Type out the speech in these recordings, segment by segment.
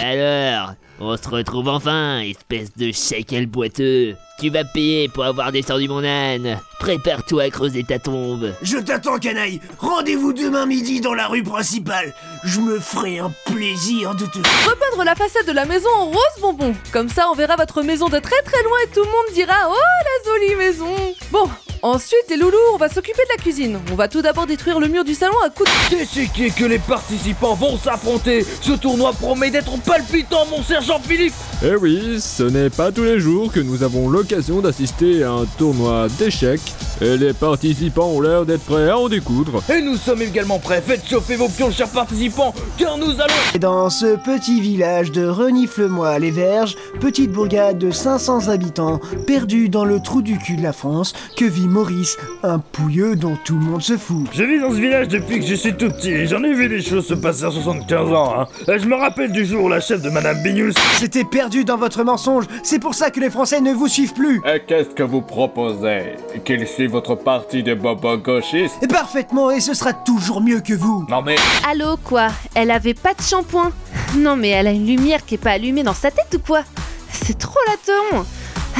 Alors, on se retrouve enfin, espèce de shekel boiteux. Tu vas payer pour avoir descendu mon âne. Prépare-toi à creuser ta tombe. Je t'attends, canaille. Rendez-vous demain midi dans la rue principale. Je me ferai un plaisir de te. Repeindre la façade de la maison en rose bonbon. Comme ça, on verra votre maison de très très loin et tout le monde dira Oh la jolie maison. Bon, ensuite les loulous, on va s'occuper de la cuisine. On va tout d'abord détruire le mur du salon à coups de. Décidez que les participants vont s'affronter. Ce tournoi promet d'être palpitant, mon sergent Philippe. Eh oui, ce n'est pas tous les jours que nous avons l'occasion d'assister à un tournoi d'échecs, et les participants ont l'air d'être prêts à en découdre. Et nous sommes également prêts. Faites chauffer vos pions, chers participants, car nous allons. Dans ce petit village de Renifle-moi-les-Verges, petite bourgade de 500 habitants, perdu dans le trou du cul de la France, que vit Maurice, un pouilleux dont tout le monde se fout. Je vis dans ce village depuis que je suis tout petit et j'en ai vu des choses se passer à 75 ans. Hein. Je me rappelle du jour où la chef de Madame Bignous C'était perdu dans votre mensonge, c'est pour ça que les Français ne vous suivent plus. Et qu'est-ce que vous proposez? Qu'il suive votre parti de bobo gauchiste? Et Parfaitement, et ce sera toujours mieux que vous. Non mais... Allô, quoi? Elle avait pas de shampoing? Non, mais elle a une lumière qui est pas allumée dans sa tête ou quoi? C'est trop la teon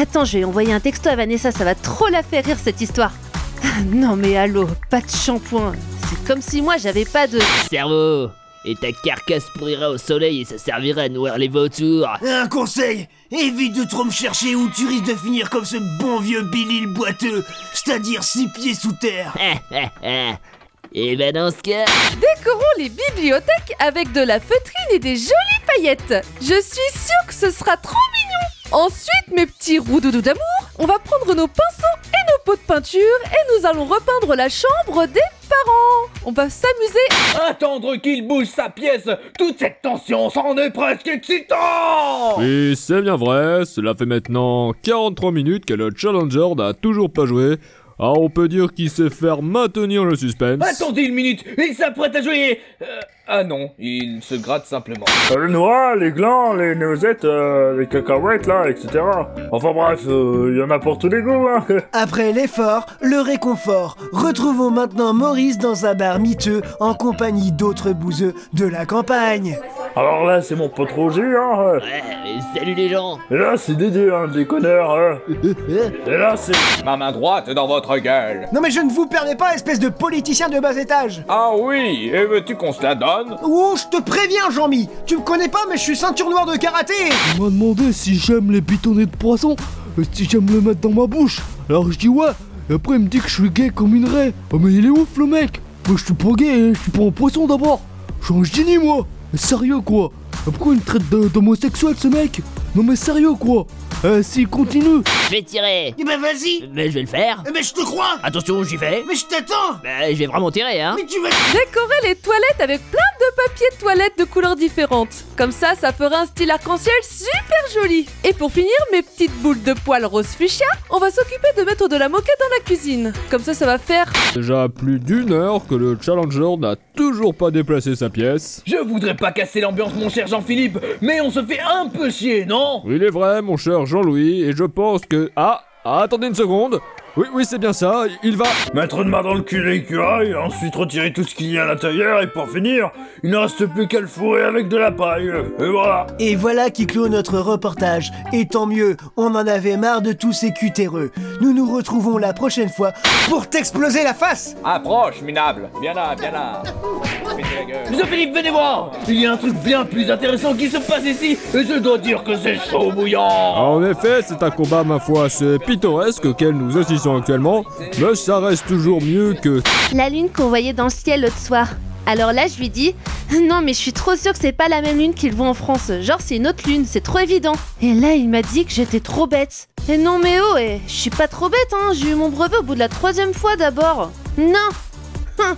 Attends, je vais envoyer un texto à Vanessa, ça va trop la faire rire cette histoire. Non, mais allô, pas de shampoing. C'est comme si moi j'avais pas de. Cerveau Et ta carcasse pourrira au soleil et ça servira à nourrir les vautours. Un conseil Évite de trop me chercher ou tu risques de finir comme ce bon vieux Billy le boiteux, c'est-à-dire six pieds sous terre. Et ben dans ce cas... Décorons les bibliothèques avec de la feutrine et des jolies paillettes. Je suis sûre que ce sera trop mignon. Ensuite, mes petits roudoudous d'amour, on va prendre nos pinceaux et nos pots de peinture et nous allons repeindre la chambre des parents. On va s'amuser. Attendre qu'il bouge sa pièce. Toute cette tension, c'en est presque excitant. Oui, c'est bien vrai, cela fait maintenant 43 minutes que le Challenger n'a toujours pas joué. Ah, on peut dire qu'il sait faire maintenir le suspense. Attendez une minute, il s'apprête à jouer. Euh, ah non, il se gratte simplement. Euh, Le noix, les glands, les noisettes, euh, les cacahuètes là, etc. Enfin bref, il y en a pour tous les goûts, hein. Après l'effort, le réconfort. Retrouvons maintenant Maurice dans un bar miteux en compagnie d'autres bouseux de la campagne. Alors là, c'est mon pote Roger, hein. Ouais, salut les gens Et là, c'est Dédé, hein, le déconneur, hein. Et là, c'est... Ma main droite dans votre gueule Non mais je ne vous permets pas, espèce de politicien de bas étage. Ah oui, et veux-tu qu'on se la donne? Oh, je te préviens, Jean-Mi. Tu me connais pas, mais je suis ceinture noire de karaté. Il m'a demandé si j'aime les pitonnés de poisson, et si j'aime le mettre dans ma bouche. Alors je dis ouais, et après il me dit que je suis gay comme une raie. Oh mais il est ouf le mec. Moi je suis pas gay, hein, je suis pas un poisson d'abord. Je suis un génie moi. Mais Sérieux quoi. Et Pourquoi il me traite de- d'homosexuel ce mec? Non mais sérieux quoi Euh, s'il continue. Je vais tirer. Eh ben vas-y. Mais je vais le faire. Eh ben je te crois. Attention, j'y vais. Mais je t'attends. Bah, je vais vraiment tirer, hein. Mais tu vas... Décorer les toilettes avec plein de papier de toilette de couleurs différentes. Comme ça, ça fera un style arc-en-ciel super joli. Et pour finir, mes petites boules de poils rose fuchsia, on va s'occuper de mettre de la moquette dans la cuisine. Comme ça, ça va faire Déjà plus d'une heure que le Challenger n'a toujours pas déplacé sa pièce. Je voudrais pas casser l'ambiance, mon cher Jean-Philippe, mais on se fait un peu chier, non? Il est vrai, mon cher Jean-Louis, et je pense que... Ah, attendez une seconde Oui, oui, c'est bien ça, il va... Mettre une main dans le cul de l'écureuil, ensuite retirer tout ce qu'il y a à l'intérieur, et pour finir, il ne reste plus qu'à le fourrer avec de la paille. Et voilà. Et voilà qui clôt notre reportage. Et tant mieux, on en avait marre de tous ces cutéreux. Nous nous retrouvons la prochaine fois pour t'exploser la face Approche, minable Viens là, viens là gueule Jean-Philippe, venez voir Il y a un truc bien plus intéressant qui se passe ici, et je dois dire que c'est chaud bouillant En effet, c'est un combat, ma foi, assez pittoresque auquel nous assistons actuellement, mais ça reste toujours mieux que... La lune qu'on voyait dans le ciel l'autre soir. Alors là, je lui dis Non, mais je suis trop sûre que c'est pas la même lune qu'ils voient en France. Genre, c'est une autre lune, c'est trop évident. Et là, il m'a dit que j'étais trop bête. Et non, mais oh, eh, je suis pas trop bête, hein. J'ai eu mon brevet au bout de la troisième fois d'abord. Non Hum.